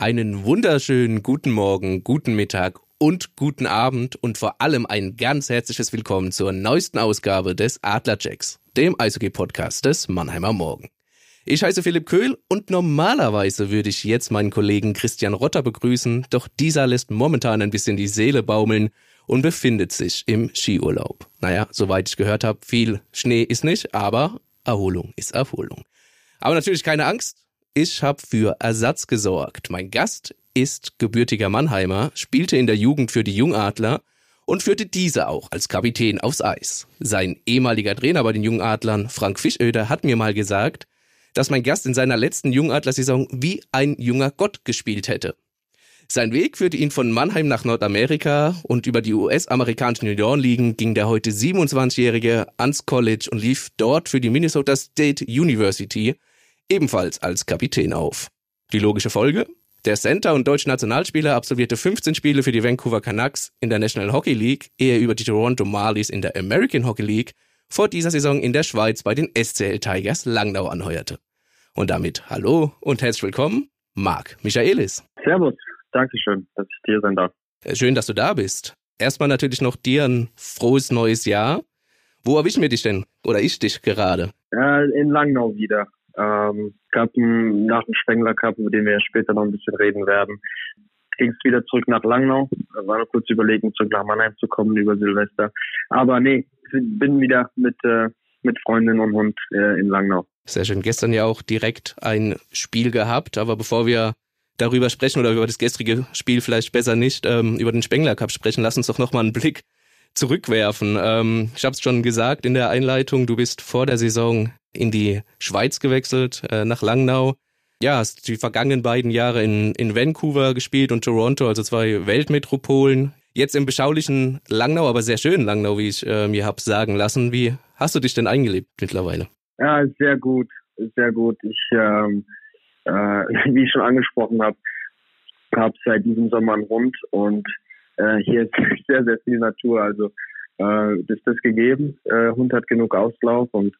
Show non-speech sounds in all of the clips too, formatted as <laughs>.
Einen wunderschönen guten Morgen, guten Mittag und guten Abend und vor allem ein ganz herzliches Willkommen zur neuesten Ausgabe des Adlerchecks, dem Eishockey-Podcast des Mannheimer Morgen. Ich heiße Philipp Köhl und normalerweise würde ich jetzt meinen Kollegen Christian Rotter begrüßen, doch dieser lässt momentan ein bisschen die Seele baumeln und befindet sich im Skiurlaub. Naja, soweit ich gehört habe, viel Schnee ist nicht, aber Erholung ist Erholung. Aber natürlich keine Angst, ich habe für Ersatz gesorgt. Mein Gast ist gebürtiger Mannheimer, spielte in der Jugend für die Jungadler und führte diese auch als Kapitän aufs Eis. Sein ehemaliger Trainer bei den Jungadlern, Frank Fischöder, hat mir mal gesagt, dass mein Gast in seiner letzten Jungadler-Saison wie ein junger Gott gespielt hätte. Sein Weg führte ihn von Mannheim nach Nordamerika und über die US-amerikanischen Juniorenligen ging der heute 27-Jährige ans College und lief dort für die Minnesota State University ebenfalls als Kapitän auf. Die logische Folge? Der Center und deutsche Nationalspieler absolvierte 15 Spiele für die Vancouver Canucks in der National Hockey League, ehe er über die Toronto Marlies in der American Hockey League vor dieser Saison in der Schweiz bei den SCL Tigers Langnau anheuerte. Und damit hallo und herzlich willkommen, Marc Michaelis. Servus, Dankeschön, dass ich hier sein darf. Äh, schön, dass du da bist. Erstmal natürlich noch dir ein frohes neues Jahr. Wo erwischen wir dich denn? Oder ich dich gerade? Äh, in Langnau wieder. Ähm, gab nach dem Spengler Cup, über den wir später noch ein bisschen reden werden, ging es wieder zurück nach Langnau. War noch kurz überlegen, zurück nach Mannheim zu kommen über Silvester. Aber nee, bin wieder mit, äh, mit Freundin und Hund äh, in Langnau. Sehr schön. Gestern ja auch direkt ein Spiel gehabt, aber bevor wir darüber sprechen oder über das gestrige Spiel vielleicht besser nicht, ähm, über den Spengler Cup sprechen, lass uns doch nochmal einen Blick zurückwerfen. Ähm, ich habe es schon gesagt in der Einleitung, du bist vor der Saison in die Schweiz gewechselt, äh, nach Langnau. Ja, hast die vergangenen beiden Jahre in, in Vancouver gespielt und Toronto, also zwei Weltmetropolen. Jetzt im beschaulichen Langnau, aber sehr schönen Langnau, wie ich äh, mir hab sagen lassen. Wie hast du dich denn eingelebt mittlerweile? Ja, sehr gut, sehr gut. Ich, ähm, äh, <laughs> wie ich schon angesprochen habe, habe seit diesem Sommer einen Hund und äh, hier <laughs> ist sehr, sehr viel Natur. Also äh, ist das gegeben. Äh, Hund hat genug Auslauf und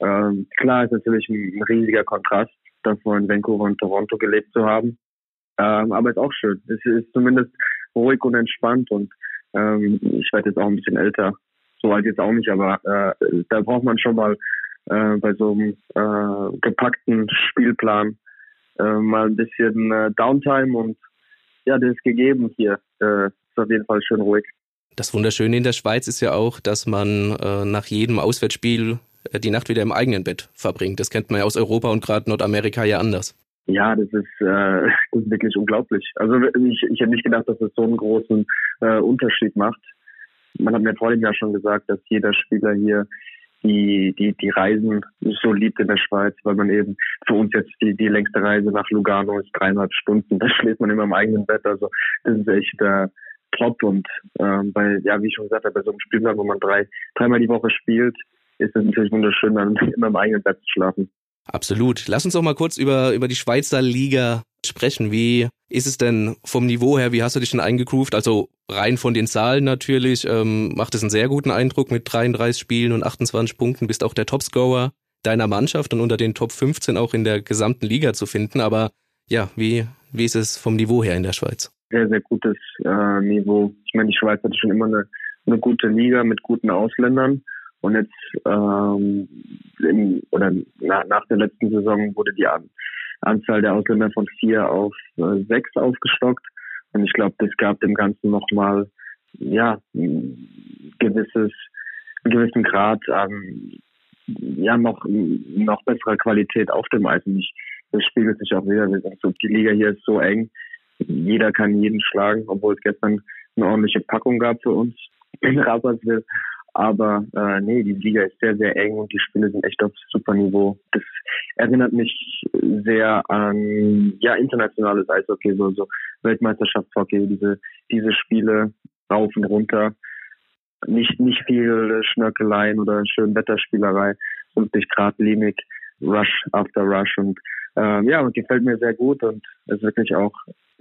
ähm, klar ist natürlich ein, riesiger Kontrast, davor in Vancouver und Toronto gelebt zu haben. Ähm, aber ist auch schön. Es ist zumindest ruhig und entspannt und ähm, ich werde jetzt auch ein bisschen älter. So alt jetzt auch nicht, aber äh, da braucht man schon mal äh, bei so einem äh, gepackten Spielplan äh, mal ein bisschen äh, Downtime und ja, das ist gegeben hier. Äh, auf jeden Fall schön ruhig. Das Wunderschöne in der Schweiz ist ja auch, dass man äh, nach jedem Auswärtsspiel äh, die Nacht wieder im eigenen Bett verbringt. Das kennt man ja aus Europa und gerade Nordamerika ja anders. Ja, das ist, äh, <laughs> das ist wirklich unglaublich. Also ich, ich hätte nicht gedacht, dass es so einen großen äh, Unterschied macht. Man hat mir vorhin ja schon gesagt, dass jeder Spieler hier die, die, die Reisen so liebt in der Schweiz, weil man eben für uns jetzt die, die längste Reise nach Lugano ist dreieinhalb Stunden. <laughs> Da schläft man immer im eigenen Bett. Also das ist echt äh, top. Und ähm, bei, ja, wie ich schon gesagt habe, bei so einem Spielplan, wo man drei, dreimal die Woche spielt, ist es natürlich wunderschön, dann <laughs> immer im eigenen Bett zu schlafen. Absolut. Lass uns doch mal kurz über, über die Schweizer Liga sprechen. Wie ist es denn vom Niveau her? Wie hast du dich denn eingegroovt? Also rein von den Zahlen natürlich ähm, macht es einen sehr guten Eindruck mit 33 Spielen und 28 Punkten. Bist auch der Topscorer deiner Mannschaft und unter den Top 15 auch in der gesamten Liga zu finden. Aber ja, wie, wie ist es vom Niveau her in der Schweiz? Sehr, sehr gutes äh, Niveau. Ich meine, die Schweiz hatte schon immer eine, eine gute Liga mit guten Ausländern. Und jetzt ähm, im, oder na, nach der letzten Saison wurde die An Anzahl der Ausländer von vier auf äh, sechs aufgestockt. Und ich glaube, das gab dem Ganzen nochmal ja ein gewisses, einen gewissen Grad an ja noch noch besserer Qualität auf dem Eis. Und ich, das spiegelt sich auch wieder. Also die Liga hier ist so eng. Jeder kann jeden schlagen, obwohl es gestern eine ordentliche Packung gab für uns <laughs> in Rapperswil. Aber äh, nee, die Liga ist sehr, sehr eng und die Spiele sind echt auf super Niveau. Das erinnert mich sehr an ja internationales Eishockey, so, so Weltmeisterschaftshockey, diese, diese Spiele rauf und runter. Nicht, nicht viel Schnörkeleien oder schön Wetterspielerei, wirklich geradlinig, Rush after Rush und ähm, ja, und gefällt mir sehr gut und ist wirklich auch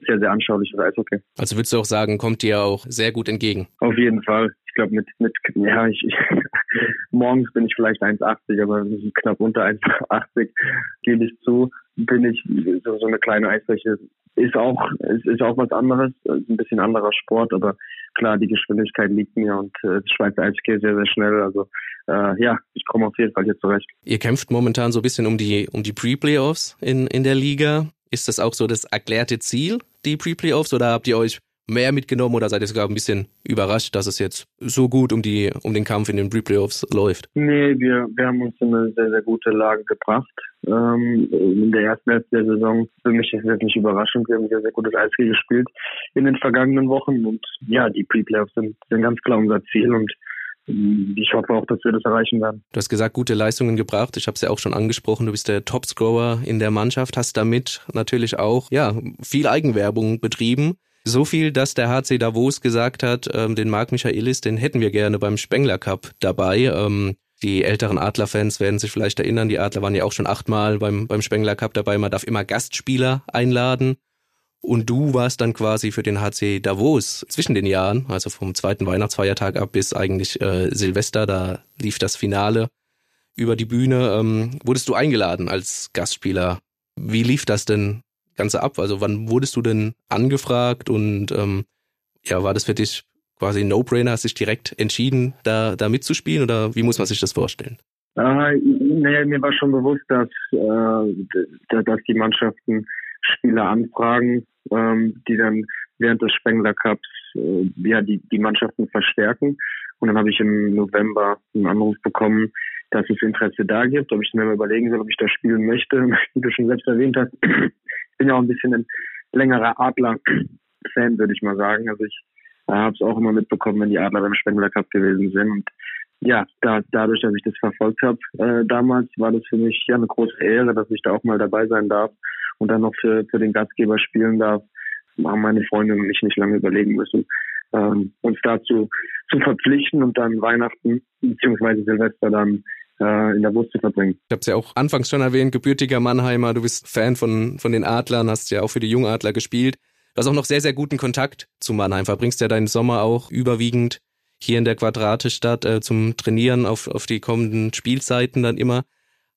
sehr, sehr anschaulich für Eishockey. Also würdest du auch sagen, kommt dir auch sehr gut entgegen? Auf jeden Fall. Ich glaube, mit, mit, ja, ich, ich <laughs> morgens bin ich vielleicht 1,80, aber knapp unter 1,80 gebe ich zu, bin ich so, so eine kleine Eisfläche. Ist auch, ist, ist auch was anderes, ein bisschen anderer Sport, aber klar, die Geschwindigkeit liegt mir und äh, das Schweizer Eishockey sehr, sehr schnell. Also äh, ja, ich komme auf jeden Fall hier zurecht. Ihr kämpft momentan so ein bisschen um die, um die Pre-Playoffs in, in der Liga. Ist das auch so das erklärte Ziel, die Pre-Playoffs, oder habt ihr euch mehr mitgenommen oder seid ihr sogar ein bisschen überrascht, dass es jetzt so gut um die um den Kampf in den Pre-Playoffs läuft? Nee, wir, wir haben uns in eine sehr, sehr gute Lage gebracht. Ähm, in der ersten Hälfte der Saison, für mich ist das nicht überraschend, wir haben sehr, sehr gutes Eishockey gespielt in den vergangenen Wochen und ja, die Pre-Playoffs sind, sind ganz klar unser Ziel und ich hoffe auch, dass wir das erreichen werden. Du hast gesagt, gute Leistungen gebracht. Ich habe es ja auch schon angesprochen. Du bist der Topscorer in der Mannschaft, hast damit natürlich auch ja viel Eigenwerbung betrieben. So viel, dass der HC Davos gesagt hat, ähm, den Marc Michaelis, den hätten wir gerne beim Spengler Cup dabei. Ähm, die älteren Adler-Fans werden sich vielleicht erinnern, die Adler waren ja auch schon achtmal beim, beim Spengler Cup dabei. Man darf immer Gastspieler einladen. Und du warst dann quasi für den HC Davos zwischen den Jahren, also vom zweiten Weihnachtsfeiertag ab bis eigentlich äh, Silvester, da lief das Finale über die Bühne. Ähm, wurdest du eingeladen als Gastspieler? Wie lief das denn Ganze ab? Also wann wurdest du denn angefragt und ähm, ja, war das für dich quasi ein No-Brainer? Hast dich direkt entschieden, da, da mitzuspielen oder wie muss man sich das vorstellen? Äh, naja, mir war schon bewusst, dass, äh, dass die Mannschaften Spieler anfragen, ähm, die dann während des Spengler Cups äh, ja die, die Mannschaften verstärken. Und dann habe ich im November einen Anruf bekommen, dass es Interesse da gibt, ob ich mir mal überlegen soll, ob ich da spielen möchte. <laughs> Wie du schon selbst erwähnt hast, ich bin ja auch ein bisschen ein längerer Adler-Fan, würde ich mal sagen. Also ich äh, habe es auch immer mitbekommen, wenn die Adler beim Spengler Cup gewesen sind. Und ja, da, dadurch, dass ich das verfolgt habe äh, damals, war das für mich ja eine große Ehre, dass ich da auch mal dabei sein darf und dann noch für, für den Gastgeber spielen darf, haben meine Freunde und ich nicht lange überlegen müssen, ähm, uns dazu zu verpflichten und dann Weihnachten bzw. Silvester dann äh, in der Wurst zu verbringen. Ich habe es ja auch anfangs schon erwähnt, gebürtiger Mannheimer, du bist Fan von, von den Adlern, hast ja auch für die Jungadler gespielt. Du hast auch noch sehr, sehr guten Kontakt zu Mannheim, verbringst ja deinen Sommer auch überwiegend hier in der Quadrate statt äh, zum Trainieren auf, auf die kommenden Spielzeiten dann immer.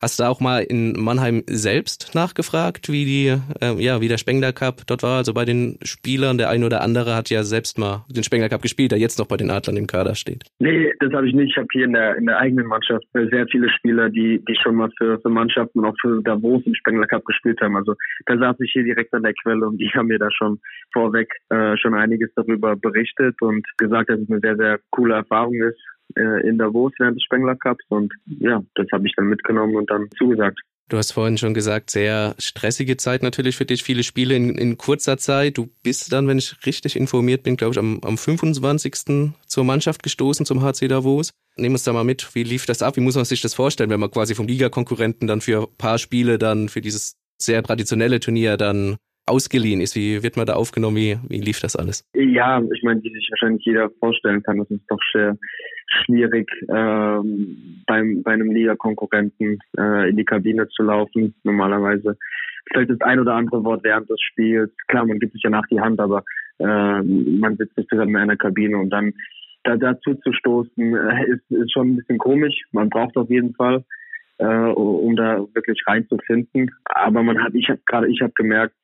Hast du auch mal in Mannheim selbst nachgefragt, wie die, äh, ja, wie der Spengler Cup dort war? Also bei den Spielern, der eine oder andere hat ja selbst mal den Spengler Cup gespielt, der jetzt noch bei den Adlern im Kader steht. Nee, das habe ich nicht. Ich habe hier in der, in der eigenen Mannschaft sehr viele Spieler, die, die schon mal für, für Mannschaften und auch für Davos im Spengler Cup gespielt haben. Also da saß ich hier direkt an der Quelle und die haben mir da schon vorweg äh, schon einiges darüber berichtet und gesagt, dass es eine sehr, sehr coole Erfahrung ist äh, in Davos während des Spengler Cups und ja, das habe ich dann mitgenommen und dann zugesagt. Du hast vorhin schon gesagt, sehr stressige Zeit natürlich für dich, viele Spiele in, in kurzer Zeit. Du bist dann, wenn ich richtig informiert bin, glaube ich, am, am 25. zur Mannschaft gestoßen, zum HC Davos. Nehmen uns da mal mit, wie lief das ab? Wie muss man sich das vorstellen, wenn man quasi vom Ligakonkurrenten dann für ein paar Spiele dann für dieses sehr traditionelle Turnier dann ausgeliehen ist. Wie wird man da aufgenommen? Wie, wie lief das alles? Ja, ich meine, wie sich wahrscheinlich jeder vorstellen kann, das ist doch sehr schwierig, ähm, beim, bei einem Liga-Konkurrenten äh, in die Kabine zu laufen. Normalerweise fällt das ein oder andere Wort während des Spiels. Klar, man gibt sich ja nach die Hand, aber äh, man sitzt nicht zusammen in einer Kabine und dann da, dazu zu stoßen, äh, ist, ist schon ein bisschen komisch. Man braucht auf jeden Fall, äh, um da wirklich reinzufinden. Aber man hat, ich habe gerade, ich habe gemerkt,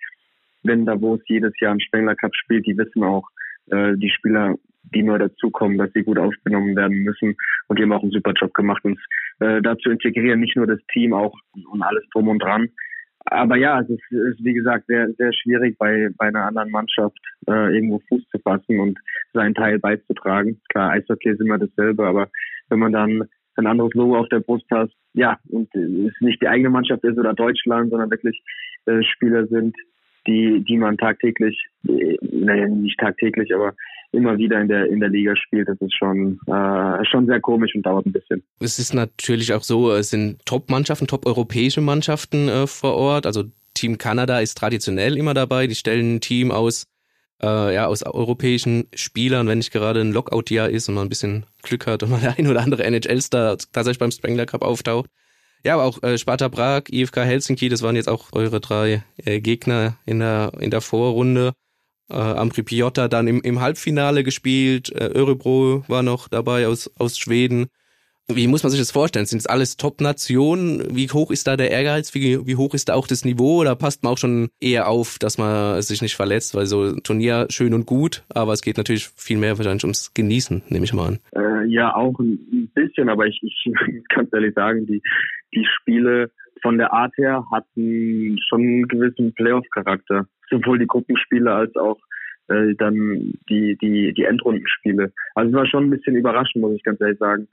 wenn Davos jedes Jahr einen Spengler Cup spielt, die wissen auch, äh, die Spieler, die neu dazukommen, dass sie gut aufgenommen werden müssen. Und die haben auch einen super Job gemacht, uns äh, da integrieren, nicht nur das Team, auch und alles drum und dran. Aber ja, es ist, ist wie gesagt sehr, sehr schwierig bei, bei einer anderen Mannschaft äh, irgendwo Fuß zu fassen und seinen Teil beizutragen. Klar, Eishockey ist immer dasselbe, aber wenn man dann ein anderes Logo auf der Brust hat, ja, und es nicht die eigene Mannschaft ist oder Deutschland, sondern wirklich äh, Spieler sind, die, die man tagtäglich, äh, naja, nicht tagtäglich, aber immer wieder in der in der Liga spielt. Das ist schon äh, schon sehr komisch und dauert ein bisschen. Es ist natürlich auch so, es sind Top-Mannschaften, top-europäische Mannschaften äh, vor Ort. Also Team Kanada ist traditionell immer dabei. Die stellen ein Team aus äh, ja aus europäischen Spielern, wenn nicht gerade ein Lockout-Jahr ist und man ein bisschen Glück hat und mal der ein oder andere NHL-Star tatsächlich beim Spengler Cup auftaucht. Ja, aber auch äh, Sparta Prag, IFK Helsinki, das waren jetzt auch eure drei äh, Gegner in der in der Vorrunde äh, Ambri Piotta dann im, im Halbfinale gespielt, äh, Örebro war noch dabei aus, aus Schweden. Wie muss man sich das vorstellen? Sind es alles Top-Nationen? Wie hoch ist da der Ehrgeiz? Wie, wie hoch ist da auch das Niveau? Oder passt man auch schon eher auf, dass man sich nicht verletzt? Weil so ein Turnier schön und gut, aber es geht natürlich viel mehr wahrscheinlich ums Genießen, nehme ich mal an. Äh, ja, auch ein bisschen, aber ich, ich <laughs> kann ehrlich sagen, die, die Spiele von der Art her hatten schon einen gewissen Playoff-Charakter sowohl die Gruppenspiele als auch äh, dann die, die, die Endrundenspiele. Also es war schon ein bisschen überraschend, muss ich ganz ehrlich sagen.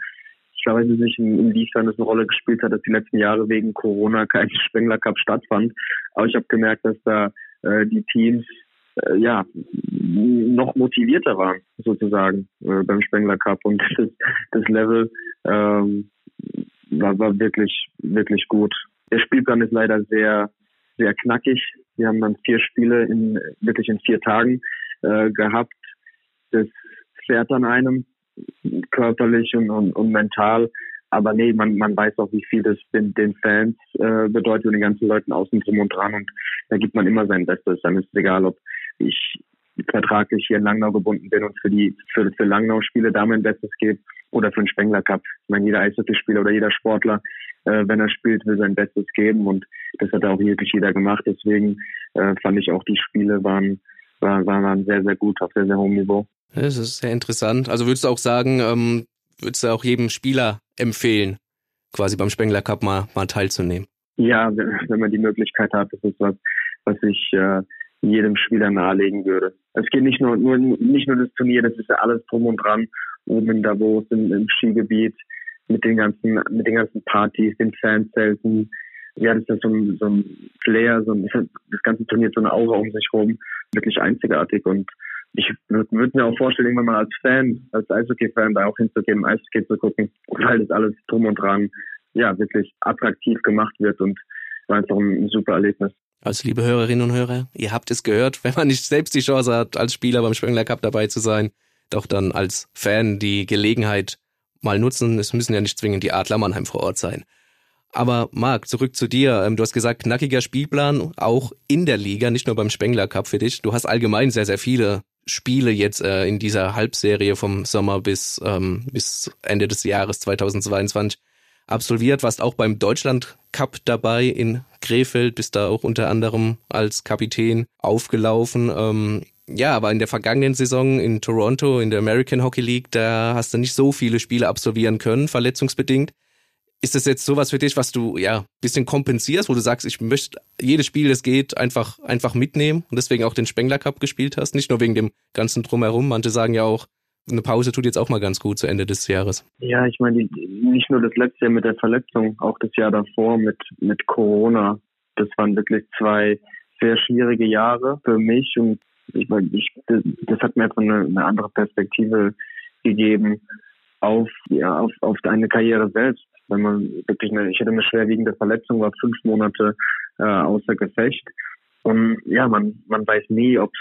Weiß nicht, inwiefern es eine Rolle gespielt hat, dass die letzten Jahre wegen Corona kein <laughs> Spengler Cup stattfand. Aber ich habe gemerkt, dass da äh, die Teams äh, ja noch motivierter waren sozusagen äh, beim Spengler Cup und <laughs> das, das Level ähm, war, war wirklich wirklich gut. Der Spielplan ist leider sehr sehr knackig. Wir haben dann vier Spiele in wirklich in vier Tagen äh, gehabt. Das fährt an einem körperlich und, und, und mental. Aber nee, man, man weiß auch, wie viel das den, den Fans äh, bedeutet und den ganzen Leuten außen drum und dran. Und da gibt man immer sein Bestes. Dann ist es egal, ob ich vertraglich hier in Langnau gebunden bin und für die für, für Langnau Spiele da mein Bestes gebe oder für den Spengler Cup. Ich meine, jeder Eishockeyspieler oder jeder Sportler, äh, wenn er spielt, will sein Bestes geben und das hat auch wirklich jeder gemacht. Deswegen äh, fand ich auch die Spiele waren, waren, waren sehr, sehr gut auf sehr, sehr hohem Niveau. Das ist sehr interessant. Also würdest du auch sagen, ähm, würdest du auch jedem Spieler empfehlen, quasi beim Spengler Cup mal, mal teilzunehmen? Ja, wenn, wenn man die Möglichkeit hat, das ist was, was ich äh, jedem Spieler nahelegen würde. Es geht nicht nur, nur nicht nur das Turnier, das ist ja alles drum und dran, oben in Davos, im, im Skigebiet, mit den ganzen, mit den ganzen Partys, den Fanzelten. Ja, das ist so ein, so ein Flair, so ein, das ganze Turnier so eine Aura um sich herum, wirklich einzigartig und ich würde würd mir auch vorstellen, irgendwann mal als Fan, als Eishockey-Fan da auch hinzugehen, Eishockey zu gucken, weil das alles drum und dran ja wirklich attraktiv gemacht wird und war einfach ein super Erlebnis. Also liebe Hörerinnen und Hörer, ihr habt es gehört, wenn man nicht selbst die Chance hat, als Spieler beim Spengler Cup dabei zu sein, doch dann als Fan die Gelegenheit mal nutzen. Es müssen ja nicht zwingend die Adler Mannheim vor Ort sein. Aber Marc, zurück zu dir. Ähm, du hast gesagt, knackiger Spielplan, auch in der Liga, nicht nur beim Spengler Cup für dich. Du hast allgemein sehr, sehr viele Spiele jetzt äh, in dieser Halbserie vom Sommer bis, ähm, bis Ende des Jahres 2022 absolviert, warst auch beim Deutschland Cup dabei in Krefeld, bist da auch unter anderem als Kapitän aufgelaufen. Ähm, ja, aber in der vergangenen Saison in Toronto, in der American Hockey League, da hast du nicht so viele Spiele absolvieren können, verletzungsbedingt. Ist das jetzt sowas für dich, was du ja bisschen kompensierst, wo du sagst, ich möchte jedes Spiel, das geht, einfach einfach mitnehmen und deswegen auch den Spengler Cup gespielt hast, nicht nur wegen dem ganzen drumherum. Manche sagen ja auch, eine Pause tut jetzt auch mal ganz gut zu Ende des Jahres. Ja, ich meine, nicht nur das letzte Jahr mit der Verletzung, auch das Jahr davor mit, mit Corona. Das waren wirklich zwei sehr schwierige Jahre für mich und ich meine, ich, das, hat mir einfach eine, eine andere Perspektive gegeben auf, ja, auf, auf deine Karriere selbst. Wenn man wirklich eine, ich hatte eine schwerwiegende Verletzung, war fünf Monate äh, außer Gefecht. Und ja, man, man weiß nie, ob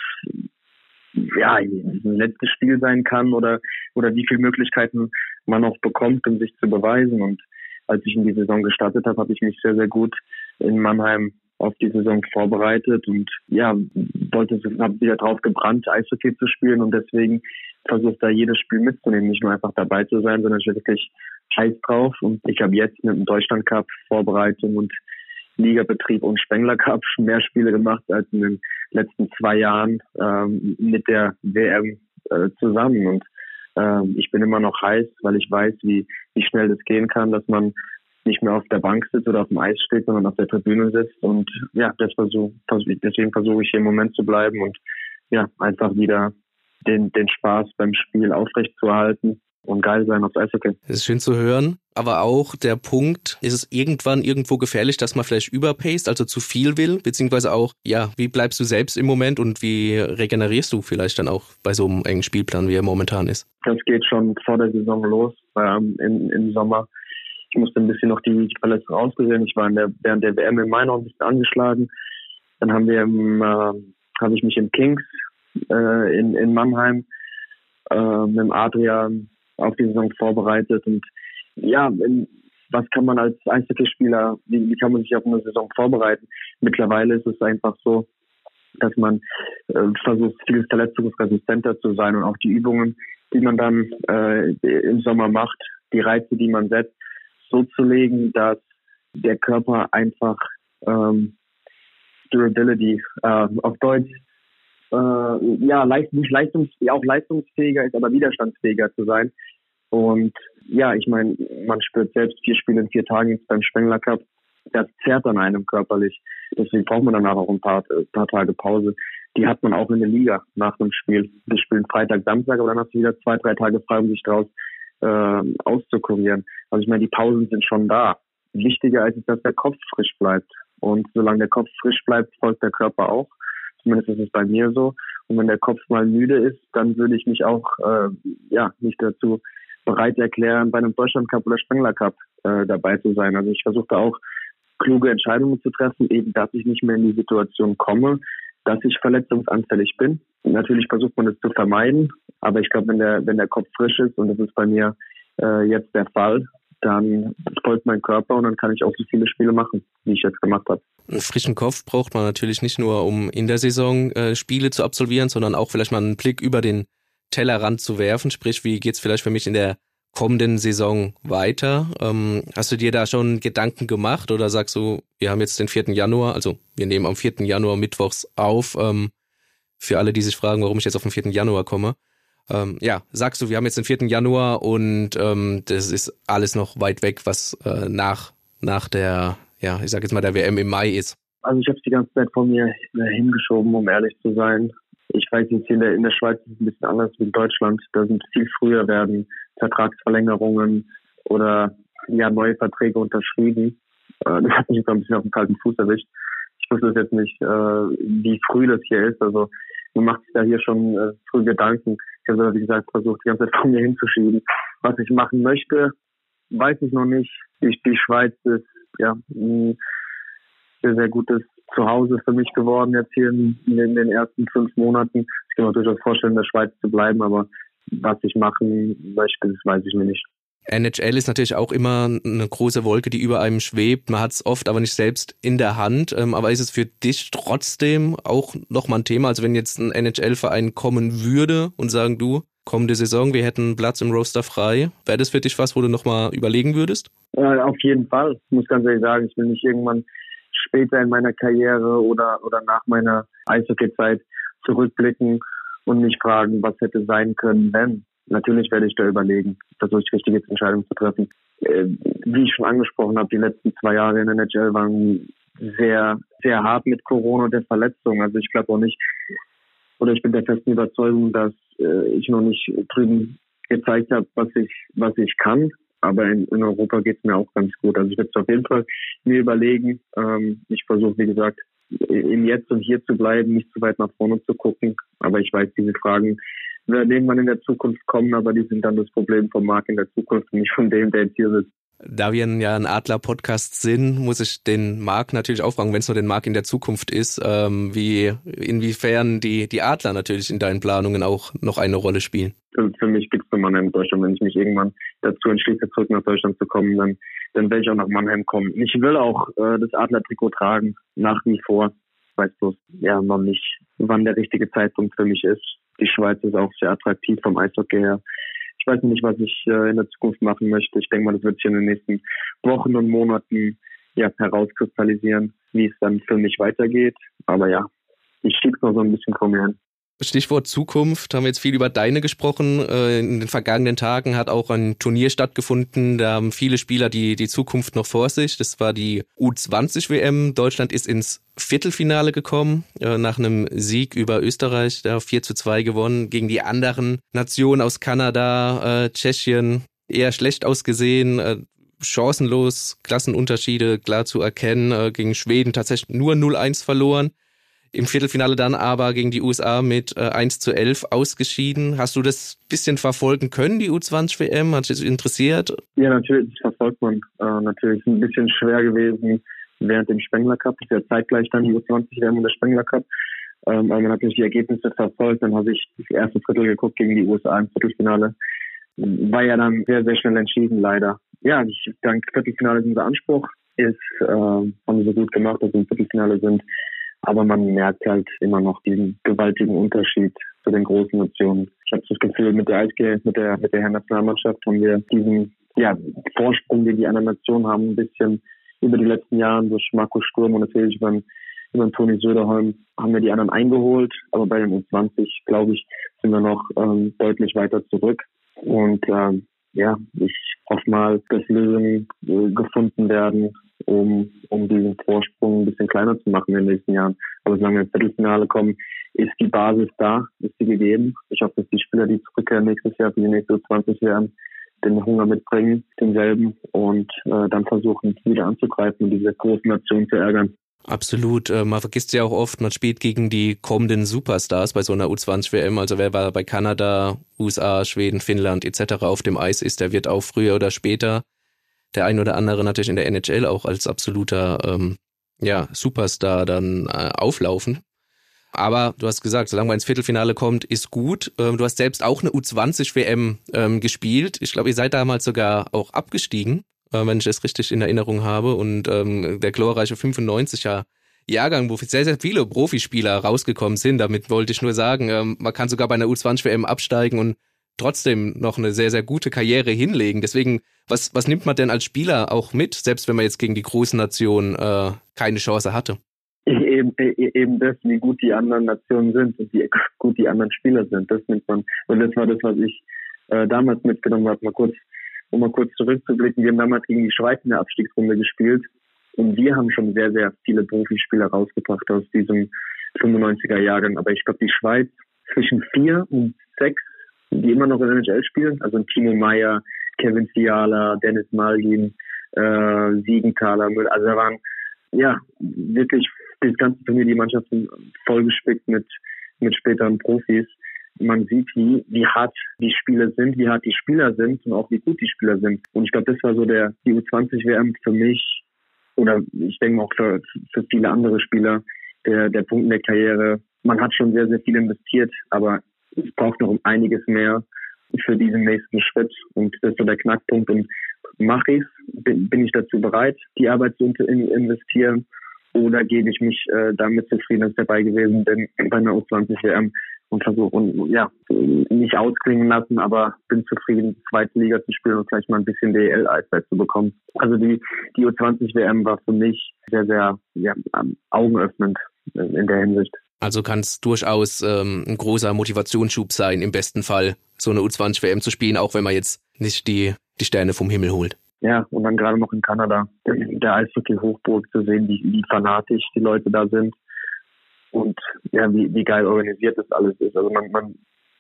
ja, ein letztes Spiel sein kann oder, oder wie viele Möglichkeiten man noch bekommt, um sich zu beweisen. Und als ich in die Saison gestartet habe, habe ich mich sehr, sehr gut in Mannheim auf die Saison vorbereitet und ja, wollte, habe wieder drauf gebrannt, Eishockey zu spielen und deswegen versucht da jedes Spiel mitzunehmen, nicht nur einfach dabei zu sein, sondern ich wirklich heiß drauf. Und ich habe jetzt mit dem Deutschland Cup Vorbereitung und Ligabetrieb und Spengler Cup <laughs> mehr Spiele gemacht als in den letzten zwei Jahren ähm, mit der WM äh, zusammen. Und ähm, ich bin immer noch heiß, weil ich weiß, wie, wie schnell das gehen kann, dass man nicht mehr auf der Bank sitzt oder auf dem Eis steht, sondern auf der Tribüne sitzt. Und ja, das versuch, deswegen versuche ich hier im Moment zu bleiben und ja, einfach wieder den, den Spaß beim Spiel aufrechtzuerhalten und geil sein aufs Eishockey. Das ist schön zu hören. Aber auch der Punkt, ist es irgendwann irgendwo gefährlich, dass man vielleicht überpaced, also zu viel will, beziehungsweise auch, ja, wie bleibst du selbst im Moment und wie regenerierst du vielleicht dann auch bei so einem engen Spielplan, wie er momentan ist? Das geht schon vor der Saison los, ähm, im, im Sommer. Ich musste ein bisschen noch die, Verletzung ausgesehen. Ich war in der, während der WM im Mai noch ein bisschen angeschlagen. Dann haben wir im, äh, habe ich mich im Kings äh, in, in Mannheim äh, mit dem Adrian auf die Saison vorbereitet. Und ja, was kann man als Eishockeyspieler, wie, wie kann man sich auf eine Saison vorbereiten? Mittlerweile ist es einfach so, dass man äh, versucht, viel verletzungsresistenter zu sein und auch die Übungen, die man dann äh, im Sommer macht, die Reize, die man setzt, so zu legen, dass der Körper einfach ähm, Durability äh, auf Deutsch äh, ja, leicht, nicht leistungs, auch leistungsfähiger ist, aber widerstandsfähiger zu sein. Und ja, ich meine, man spürt selbst vier Spiele in vier Tagen jetzt beim Spengler Cup. Das zerrt an einem körperlich. Deswegen braucht man danach auch ein paar, ein paar Tage Pause. Die hat man auch in der Liga nach dem Spiel. Wir spielen Freitag, Samstag, aber dann hast du wieder zwei, drei Tage frei, um sich draus äh, auszukurieren. Also ich meine, die Pausen sind schon da. Wichtiger ist, dass der Kopf frisch bleibt. Und solange der Kopf frisch bleibt, folgt der Körper auch. Zumindest ist es bei mir so. Und wenn der Kopf mal müde ist, dann würde ich mich auch äh, ja nicht dazu bereit erklären, bei einem Deutschland Cup oder Spengler Cup äh, dabei zu sein. Also ich versuche da auch kluge Entscheidungen zu treffen, eben dass ich nicht mehr in die Situation komme, dass ich verletzungsanfällig bin. Natürlich versucht man das zu vermeiden, aber ich glaube, wenn der, wenn der Kopf frisch ist, und das ist bei mir äh, jetzt der Fall, dann folgt mein Körper und dann kann ich auch so viele Spiele machen, wie ich jetzt gemacht habe. Einen frischen Kopf braucht man natürlich nicht nur, um in der Saison äh, Spiele zu absolvieren, sondern auch vielleicht mal einen Blick über den Tellerrand zu werfen. Sprich, wie geht's vielleicht für mich in der kommenden Saison weiter? Ähm, hast du dir da schon Gedanken gemacht oder sagst du, wir haben jetzt den 4. Januar, also wir nehmen am 4. Januar mittwochs auf, ähm, für alle, die sich fragen, warum ich jetzt auf den 4. Januar komme. Ähm, ja, sagst du, wir haben jetzt den 4. Januar und ähm, das ist alles noch weit weg, was äh, nach, nach der, ja, ich sag jetzt mal, der WM im Mai ist. Also ich habe es die ganze Zeit vor mir hingeschoben, um ehrlich zu sein. Ich weiß jetzt, in der, in der Schweiz ist es ein bisschen anders wie in Deutschland. Da sind viel früher werden Vertragsverlängerungen oder ja, neue Verträge unterschrieben. Äh, das hat mich jetzt ein bisschen auf den kalten Fuß erwischt. Ich wusste jetzt nicht, äh, wie früh das hier ist. Also man macht sich da hier schon äh, früh Gedanken. Ich habe, wie gesagt, versucht, die ganze Zeit von mir hinzuschieben. Was ich machen möchte, weiß ich noch nicht. Die, die Schweiz ist ja ein sehr, sehr gutes Zuhause für mich geworden jetzt hier in, in den ersten fünf Monaten. Ich kann mir durchaus vorstellen, in der Schweiz zu bleiben, aber was ich machen möchte, das weiß ich mir nicht. NHL ist natürlich auch immer eine große Wolke, die über einem schwebt. Man hat es oft aber nicht selbst in der Hand. Ähm, aber ist es für dich trotzdem auch nochmal ein Thema? Also wenn jetzt ein NHL-Verein kommen würde und sagen, du, kommende Saison, wir hätten Platz im Roster frei, wäre das für dich was, wo du nochmal überlegen würdest? Ja, auf jeden Fall. Ich muss ganz ehrlich sagen, ich will nicht irgendwann später in meiner Karriere oder, oder nach meiner Eishockey-Zeit zurückblicken und mich fragen, was hätte sein können, wenn. Natürlich werde ich da überlegen, versuche ich richtige Entscheidungen zu treffen. Äh, wie ich schon angesprochen habe, die letzten zwei Jahre in der NHL waren sehr, sehr hart mit Corona und der Verletzung. Also ich glaube auch nicht, oder ich bin der festen Überzeugung, dass äh, ich noch nicht drüben gezeigt habe, was ich, was ich kann. Aber in, in Europa geht es mir auch ganz gut. Also ich werde es auf jeden Fall mir überlegen. Ähm, ich versuche, wie gesagt, im Jetzt und Hier zu bleiben, nicht zu weit nach vorne zu gucken. Aber ich weiß, diese Fragen werden irgendwann in der Zukunft kommen, aber die sind dann das Problem vom Markt in der Zukunft und nicht von dem, der jetzt hier sitzt. Da wir ja ein Adler-Podcast sind, muss ich den Marc natürlich auch fragen, wenn es nur den Marc in der Zukunft ist, ähm, wie inwiefern die, die Adler natürlich in deinen Planungen auch noch eine Rolle spielen. Also für mich gibt es nur Mannheim in Deutschland. Wenn ich mich irgendwann dazu entschließe, zurück nach Deutschland zu kommen, dann, dann werde ich auch nach Mannheim kommen. Ich will auch äh, das Adler-Trikot tragen, nach wie vor. Ich weiß bloß ja noch nicht, wann der richtige Zeitpunkt für mich ist. Die Schweiz ist auch sehr attraktiv vom Eishockey her. Ich weiß nicht, was ich äh, in der Zukunft machen möchte. Ich denke mal, das wird sich in den nächsten Wochen und Monaten ja, herauskristallisieren, wie es dann für mich weitergeht. Aber ja, ich schiebe noch so ein bisschen vor mir hin. Stichwort Zukunft, haben wir jetzt viel über deine gesprochen. Äh, in den vergangenen Tagen hat auch ein Turnier stattgefunden. Da haben viele Spieler die, die Zukunft noch vor sich. Das war die U20 WM. Deutschland ist ins Viertelfinale gekommen, äh, nach einem Sieg über Österreich, da 4 zu 2 gewonnen. Gegen die anderen Nationen aus Kanada, äh, Tschechien eher schlecht ausgesehen chancenlos, Klassenunterschiede klar zu erkennen, gegen Schweden tatsächlich nur 0-1 verloren. Im Viertelfinale dann aber gegen die USA mit äh, 1 zu 11 ausgeschieden. Hast du das bisschen verfolgen können, die U20 WM? Hat dich das interessiert? Ja, natürlich, das verfolgt man. Äh, natürlich ein bisschen schwer gewesen während dem Spengler Cup. Das ist ja zeitgleich dann die U20 WM und der Spengler Cup. Ähm, aber man hat natürlich die Ergebnisse verfolgt. Dann habe ich das erste Viertel geguckt gegen die USA im Viertelfinale. War ja dann sehr, sehr schnell entschieden, leider. Ja, ich denke, Viertelfinale ist unser Anspruch. Ist, äh, haben wir so gut gemacht, dass wir im Viertelfinale sind. Aber man merkt halt immer noch diesen gewaltigen Unterschied zu den großen Nationen. Ich habe das Gefühl, mit der Eisge, mit der, mit der Herren-Nationalmannschaft haben wir diesen, ja, Vorsprung, den die anderen Nationen haben, ein bisschen über die letzten Jahre durch Marco Sturm und natürlich beim, über Toni Söderholm haben wir die anderen eingeholt. Aber bei den U20, glaube ich, sind wir noch ähm, deutlich weiter zurück. Und ähm, ja, ich hoffe mal, dass Lösungen äh, gefunden werden, um, um diesen Vorsprung ein bisschen kleiner zu machen in den nächsten Jahren. Aber solange wir ins Viertelfinale kommen, ist die Basis da, ist sie gegeben. Ich hoffe, dass die Spieler, die zurückkehren nächstes Jahr für die nächsten 20 Jahre, den Hunger mitbringen, denselben und äh, dann versuchen, wieder anzugreifen und diese großen Nationen zu ärgern. Absolut. Äh, man vergisst ja auch oft, man spielt gegen die kommenden Superstars bei so einer U20-WM. Also wer bei Kanada, USA, Schweden, Finnland etc. auf dem Eis ist, der wird auch früher oder später der ein oder andere natürlich in der NHL auch als absoluter ähm, ja, Superstar dann äh, auflaufen. Aber du hast gesagt, solange man ins Viertelfinale kommt, ist gut. Ähm, du hast selbst auch eine U20-WM ähm, gespielt. Ich glaube, ihr seid damals sogar auch abgestiegen, äh, wenn ich das richtig in Erinnerung habe. Und ähm, der glorreiche 95er Jahrgang, wo sehr, sehr viele Profispieler rausgekommen sind. Damit wollte ich nur sagen, ähm, man kann sogar bei einer U20-WM absteigen und trotzdem noch eine sehr, sehr gute Karriere hinlegen. Deswegen, was, was nimmt man denn als Spieler auch mit, selbst wenn man jetzt gegen die großen Nationen äh, keine Chance hatte? Eben, e, e, eben das, wie gut die anderen Nationen sind und wie gut die anderen Spieler sind. Das nimmt man. Und das war das, was ich äh, damals mitgenommen habe. Mal kurz, um mal kurz zurückzublicken. Wir haben damals gegen die Schweiz in der Abstiegsrunde gespielt. Und wir haben schon sehr, sehr viele Profispieler rausgebracht aus diesem 95er Jahrgang. Aber ich glaube, die Schweiz zwischen vier und sechs die immer noch in der NHL spielen. Also Timo Meyer, Kevin Fiala, Dennis Malgin, äh, Siegenthaler. Also da waren ja wirklich das ganze Turnier die Mannschaften vollgespickt mit, mit späteren Profis. Man sieht, wie, wie hart die Spieler sind, wie hart die Spieler sind und auch wie gut die Spieler sind. Und ich glaube, das war so der die U20-WM für mich oder ich denke auch für, für viele andere Spieler der, der Punkt in der Karriere. Man hat schon sehr, sehr viel investiert, aber es braucht noch einiges mehr für diesen nächsten Schritt. Und das ist so der Knackpunkt. Und mache ich es? Bin, bin ich dazu bereit, die Arbeit zu investieren? Oder gebe ich mich äh, damit zufrieden, dass ich dabei gewesen bin bei einer U20 WM und versuche und ja, nicht ausklingen lassen, aber bin zufrieden, zweite Liga zu spielen und vielleicht mal ein bisschen DEL-Eiszeit zu bekommen. Also die, die U20 WM war für mich sehr, sehr ja, augenöffnend in der Hinsicht. Also kann es durchaus ähm, ein großer Motivationsschub sein, im besten Fall so eine U20-WM zu spielen, auch wenn man jetzt nicht die, die Sterne vom Himmel holt. Ja, und dann gerade noch in Kanada, der Eishockey-Hochburg zu sehen, wie, wie fanatisch die Leute da sind und ja, wie, wie geil organisiert das alles ist. Also man, man,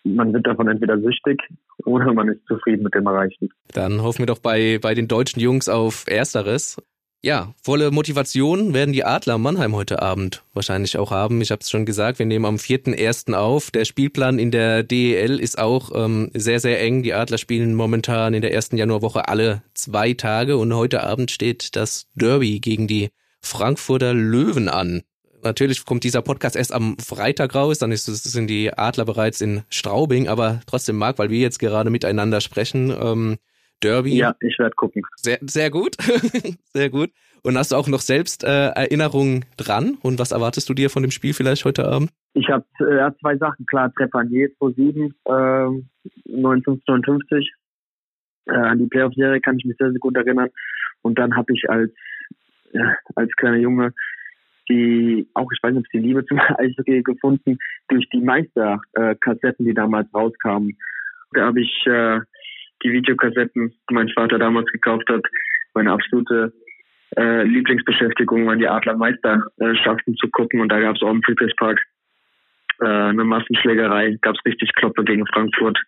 man wird davon entweder süchtig oder man ist zufrieden mit dem Erreichten. Dann hoffen wir doch bei, bei den deutschen Jungs auf Ersteres. Ja, volle Motivation werden die Adler Mannheim heute Abend wahrscheinlich auch haben. Ich habe es schon gesagt, wir nehmen am 4.1. auf. Der Spielplan in der DEL ist auch ähm, sehr, sehr eng. Die Adler spielen momentan in der ersten Januarwoche alle zwei Tage und heute Abend steht das Derby gegen die Frankfurter Löwen an. Natürlich kommt dieser Podcast erst am Freitag raus, dann ist, sind die Adler bereits in Straubing, aber trotzdem mag, weil wir jetzt gerade miteinander sprechen, ähm, Derby. Ja, ich werde gucken. Sehr, sehr gut. <laughs> sehr gut. Und hast du auch noch selbst äh, Erinnerungen dran? Und was erwartest du dir von dem Spiel vielleicht heute Abend? Ich habe äh, zwei Sachen. Klar, Trepanier 2007, äh, 1959. Äh, an die Playoff-Serie kann ich mich sehr, sehr gut erinnern. Und dann habe ich als, ja, als kleiner Junge die, auch ich weiß nicht, ob die Liebe zum <laughs> Eishockey gefunden, durch die Meisterkassetten, die damals rauskamen. Da habe ich äh, die Videokassetten, die mein Vater damals gekauft hat, meine absolute äh, Lieblingsbeschäftigung waren die Adler Meisterschaften zu gucken. Und da gab es auch im Friedrichspark äh, eine Massenschlägerei, gab es richtig Kloppe gegen Frankfurt.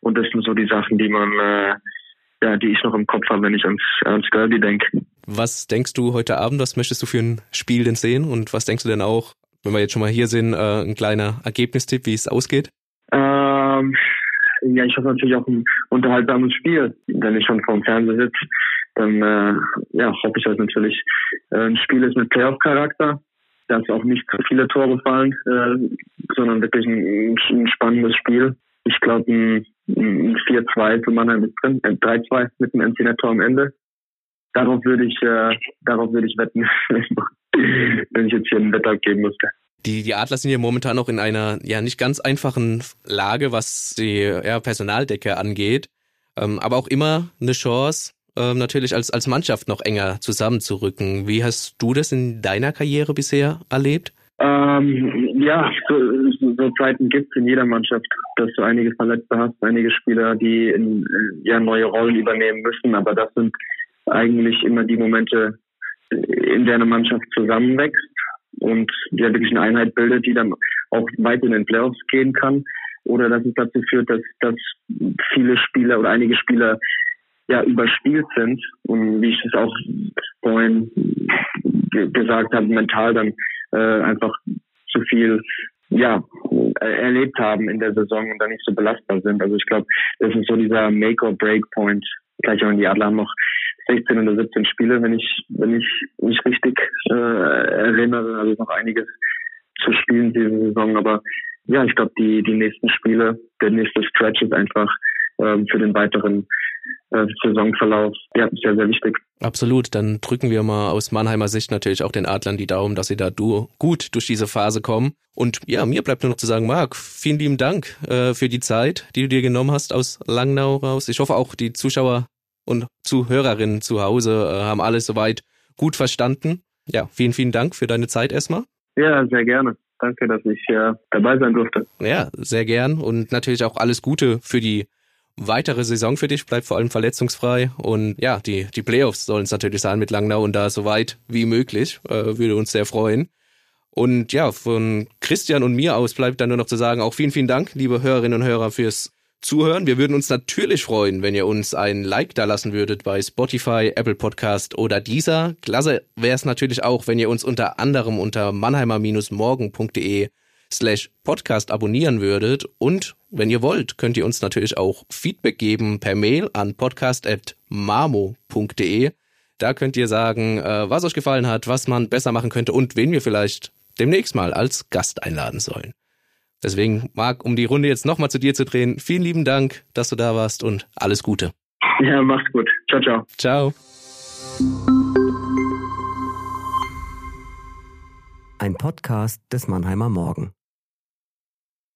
Und das sind so die Sachen, die man, äh, ja, die ich noch im Kopf habe, wenn ich ans, ans Derby denke. Was denkst du heute Abend, was möchtest du für ein Spiel denn sehen und was denkst du denn auch, wenn wir jetzt schon mal hier sind, äh, ein kleiner Ergebnistipp, wie es ausgeht? Ähm, ja, ich hoffe natürlich auch ein unterhaltsames Spiel. Wenn ich schon vorm Fernseher sitze, dann äh, ja, hoffe ich, dass natürlich äh, ein Spiel ist mit Playoff-Charakter, dass auch nicht zu viele Tore fallen, äh, sondern wirklich ein, ein spannendes Spiel. Ich glaube, ein, ein 4-2 für Mannheim ist drin, ein 3-2 mit dem NC-Netto am Ende. Darauf würde ich, äh, darauf ich wetten, <laughs> wenn ich jetzt hier einen Wetter geben müsste. Die, die Adler sind ja momentan noch in einer ja nicht ganz einfachen Lage, was die ja, Personaldecke angeht. Ähm, aber auch immer eine Chance, ähm, natürlich als, als Mannschaft noch enger zusammenzurücken. Wie hast du das in deiner Karriere bisher erlebt? Ähm, ja, so, so Zeiten gibt es in jeder Mannschaft, dass du einige Verletzte hast, einige Spieler, die in, ja, neue Rollen übernehmen müssen. Aber das sind eigentlich immer die Momente, in der eine Mannschaft zusammenwächst und ja wirklich eine Einheit bildet, die dann auch weit in den Playoffs gehen kann. Oder dass es dazu führt, dass, dass viele Spieler oder einige Spieler ja überspielt sind und wie ich es auch vorhin gesagt habe, mental dann äh, einfach zu viel ja erlebt haben in der Saison und dann nicht so belastbar sind. Also ich glaube, das ist so dieser Make-or-Break-Point. Gleich auch in die Adler haben noch 16 oder 17 Spiele, wenn ich, wenn ich mich richtig äh, erinnere. Also noch einiges zu spielen diese Saison. Aber ja, ich glaube, die, die nächsten Spiele, der nächste Stretch ist einfach für den weiteren äh, Saisonverlauf ja, sehr, sehr wichtig. Absolut. Dann drücken wir mal aus Mannheimer Sicht natürlich auch den Adlern die Daumen, dass sie da du gut durch diese Phase kommen. Und ja, mir bleibt nur noch zu sagen, Marc, vielen lieben Dank äh, für die Zeit, die du dir genommen hast aus Langnau raus. Ich hoffe auch die Zuschauer und Zuhörerinnen zu Hause äh, haben alles soweit gut verstanden. Ja, vielen, vielen Dank für deine Zeit erstmal. Ja, sehr gerne. Danke, dass ich äh, dabei sein durfte. Ja, sehr gern und natürlich auch alles Gute für die weitere Saison für dich. Bleib vor allem verletzungsfrei und ja, die, die Playoffs sollen es natürlich sein mit Langnau und da so weit wie möglich. Äh, würde uns sehr freuen. Und ja, von Christian und mir aus bleibt dann nur noch zu sagen, auch vielen, vielen Dank, liebe Hörerinnen und Hörer, fürs zuhören. Wir würden uns natürlich freuen, wenn ihr uns ein Like da lassen würdet bei Spotify, Apple Podcast oder dieser. Klasse wäre es natürlich auch, wenn ihr uns unter anderem unter mannheimer-morgen.de slash podcast abonnieren würdet. Und wenn ihr wollt, könnt ihr uns natürlich auch Feedback geben per Mail an podcast.mamo.de. Da könnt ihr sagen, äh, was euch gefallen hat, was man besser machen könnte und wen wir vielleicht demnächst mal als Gast einladen sollen. Deswegen, Marc, um die Runde jetzt nochmal zu dir zu drehen, vielen lieben Dank, dass du da warst und alles Gute. Ja, mach's gut. Ciao, ciao. Ciao. Ein Podcast des Mannheimer Morgen.